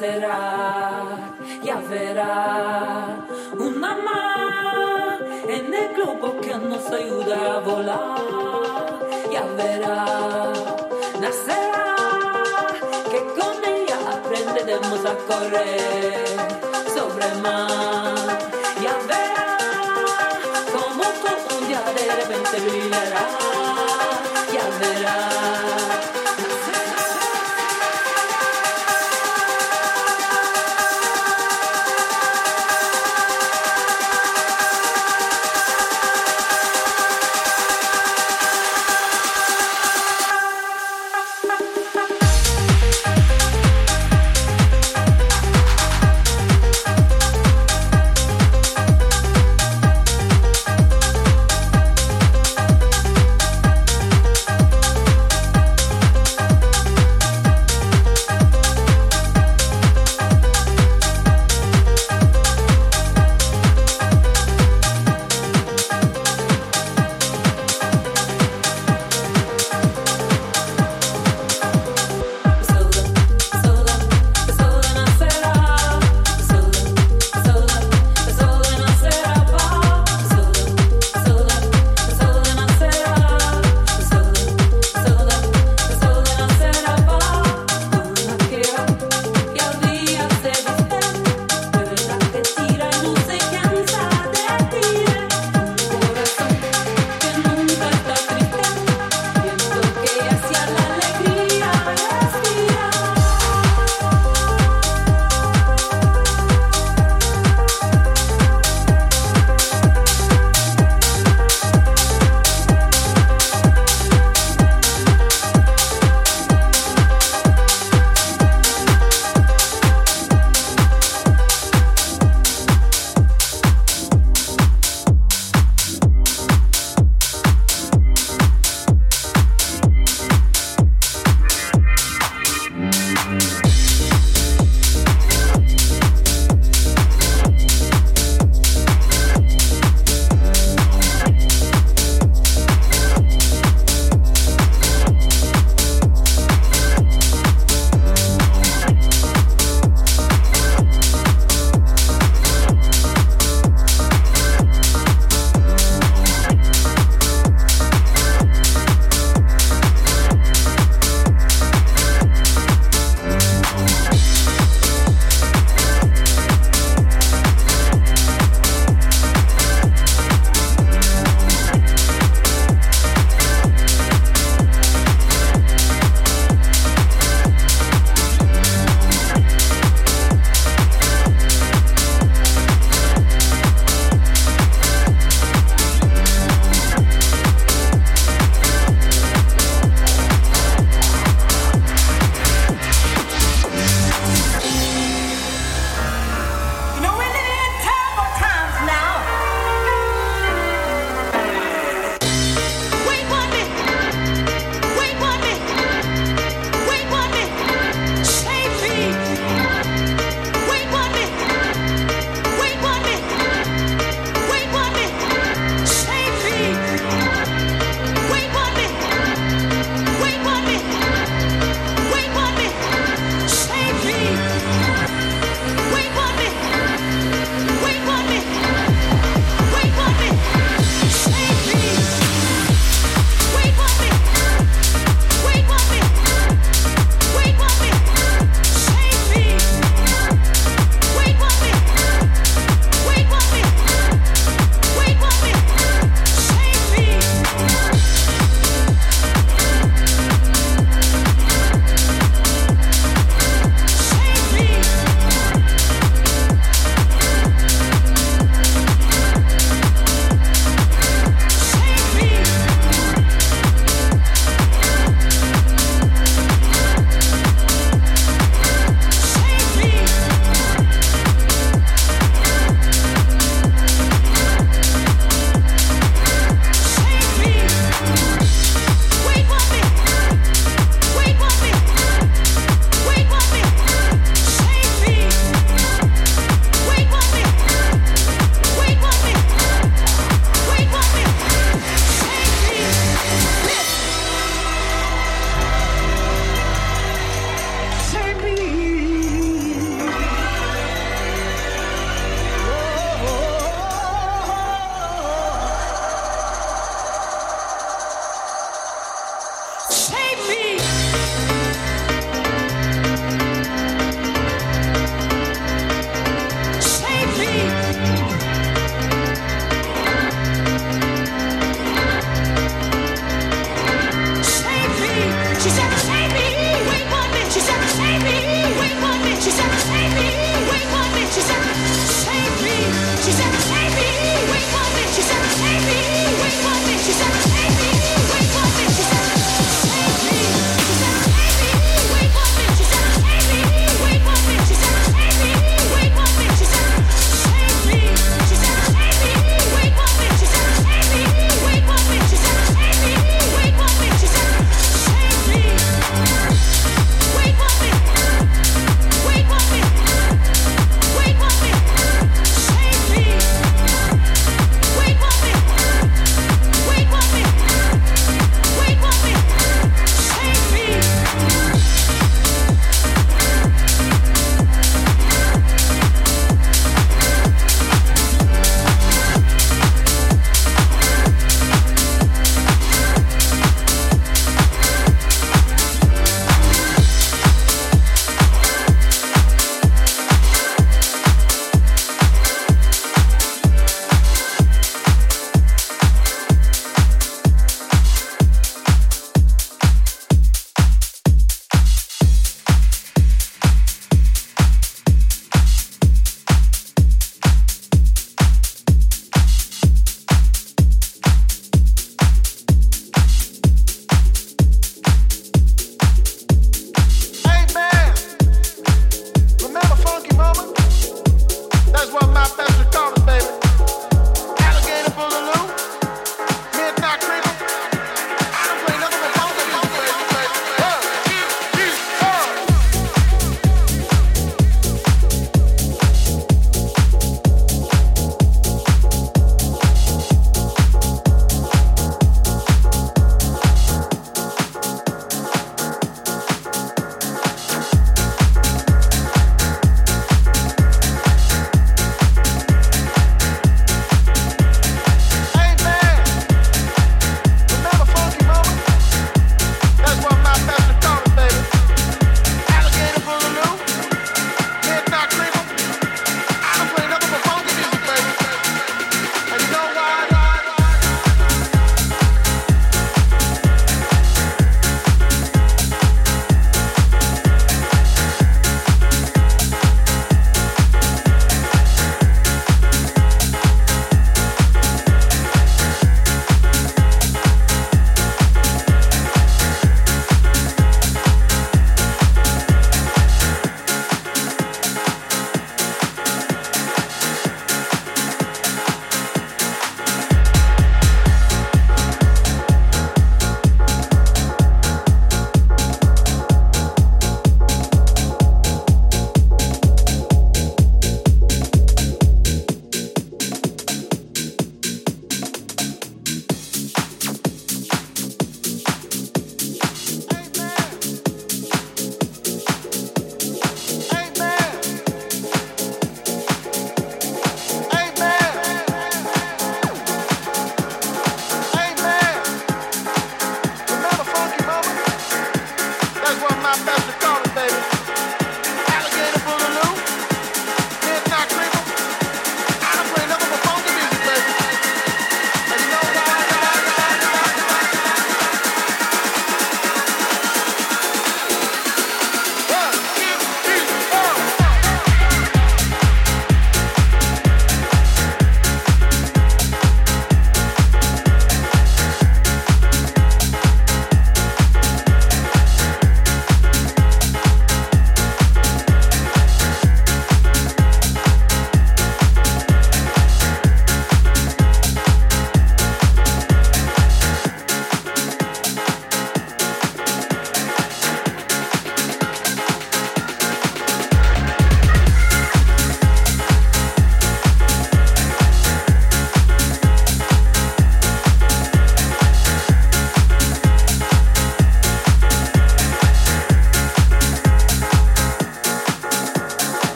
talento nacerá, ya verá. Una más en el globo que nos ayuda a volar, ya verá, nacerá, que con ella aprenderemos a correr sobre el mar, ya verá, como todo un día de repente brillará, ya verá.